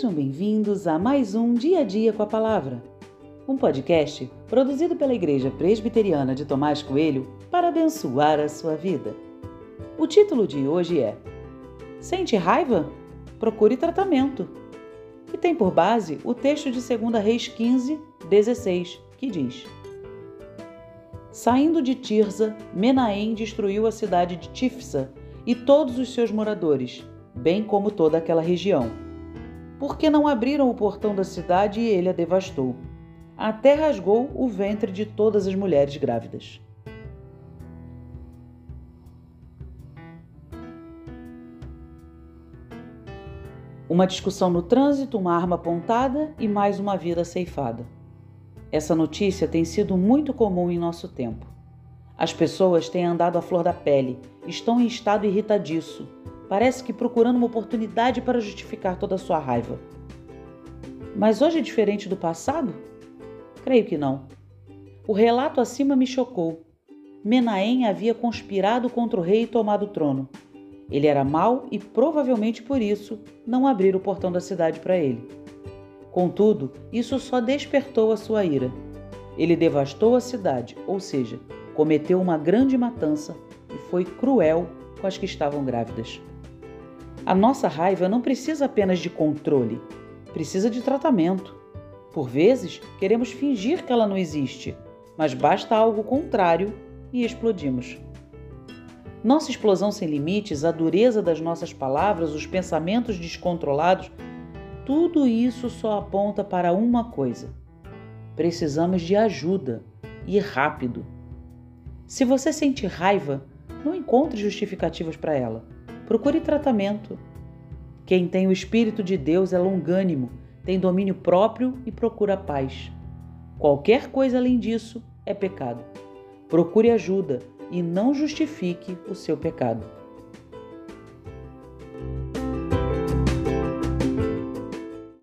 Sejam bem-vindos a mais um Dia a Dia com a Palavra, um podcast produzido pela Igreja Presbiteriana de Tomás Coelho para abençoar a sua vida. O título de hoje é Sente raiva? Procure tratamento. E tem por base o texto de 2 Reis 15, 16, que diz: Saindo de Tirza, Menahem destruiu a cidade de Tifsa e todos os seus moradores, bem como toda aquela região. Porque não abriram o portão da cidade e ele a devastou. Até rasgou o ventre de todas as mulheres grávidas. Uma discussão no trânsito, uma arma apontada e mais uma vida ceifada. Essa notícia tem sido muito comum em nosso tempo. As pessoas têm andado à flor da pele, estão em estado irritadiço, parece que procurando uma oportunidade para justificar toda a sua raiva. Mas hoje é diferente do passado? Creio que não. O relato acima me chocou. Menahem havia conspirado contra o rei e tomado o trono. Ele era mau e provavelmente por isso não abriram o portão da cidade para ele. Contudo, isso só despertou a sua ira. Ele devastou a cidade, ou seja, cometeu uma grande matança e foi cruel com as que estavam grávidas. A nossa raiva não precisa apenas de controle, precisa de tratamento. Por vezes, queremos fingir que ela não existe, mas basta algo contrário e explodimos. Nossa explosão sem limites, a dureza das nossas palavras, os pensamentos descontrolados tudo isso só aponta para uma coisa: precisamos de ajuda e rápido. Se você sente raiva, não encontre justificativas para ela. Procure tratamento. Quem tem o Espírito de Deus é longânimo, tem domínio próprio e procura paz. Qualquer coisa além disso é pecado. Procure ajuda e não justifique o seu pecado.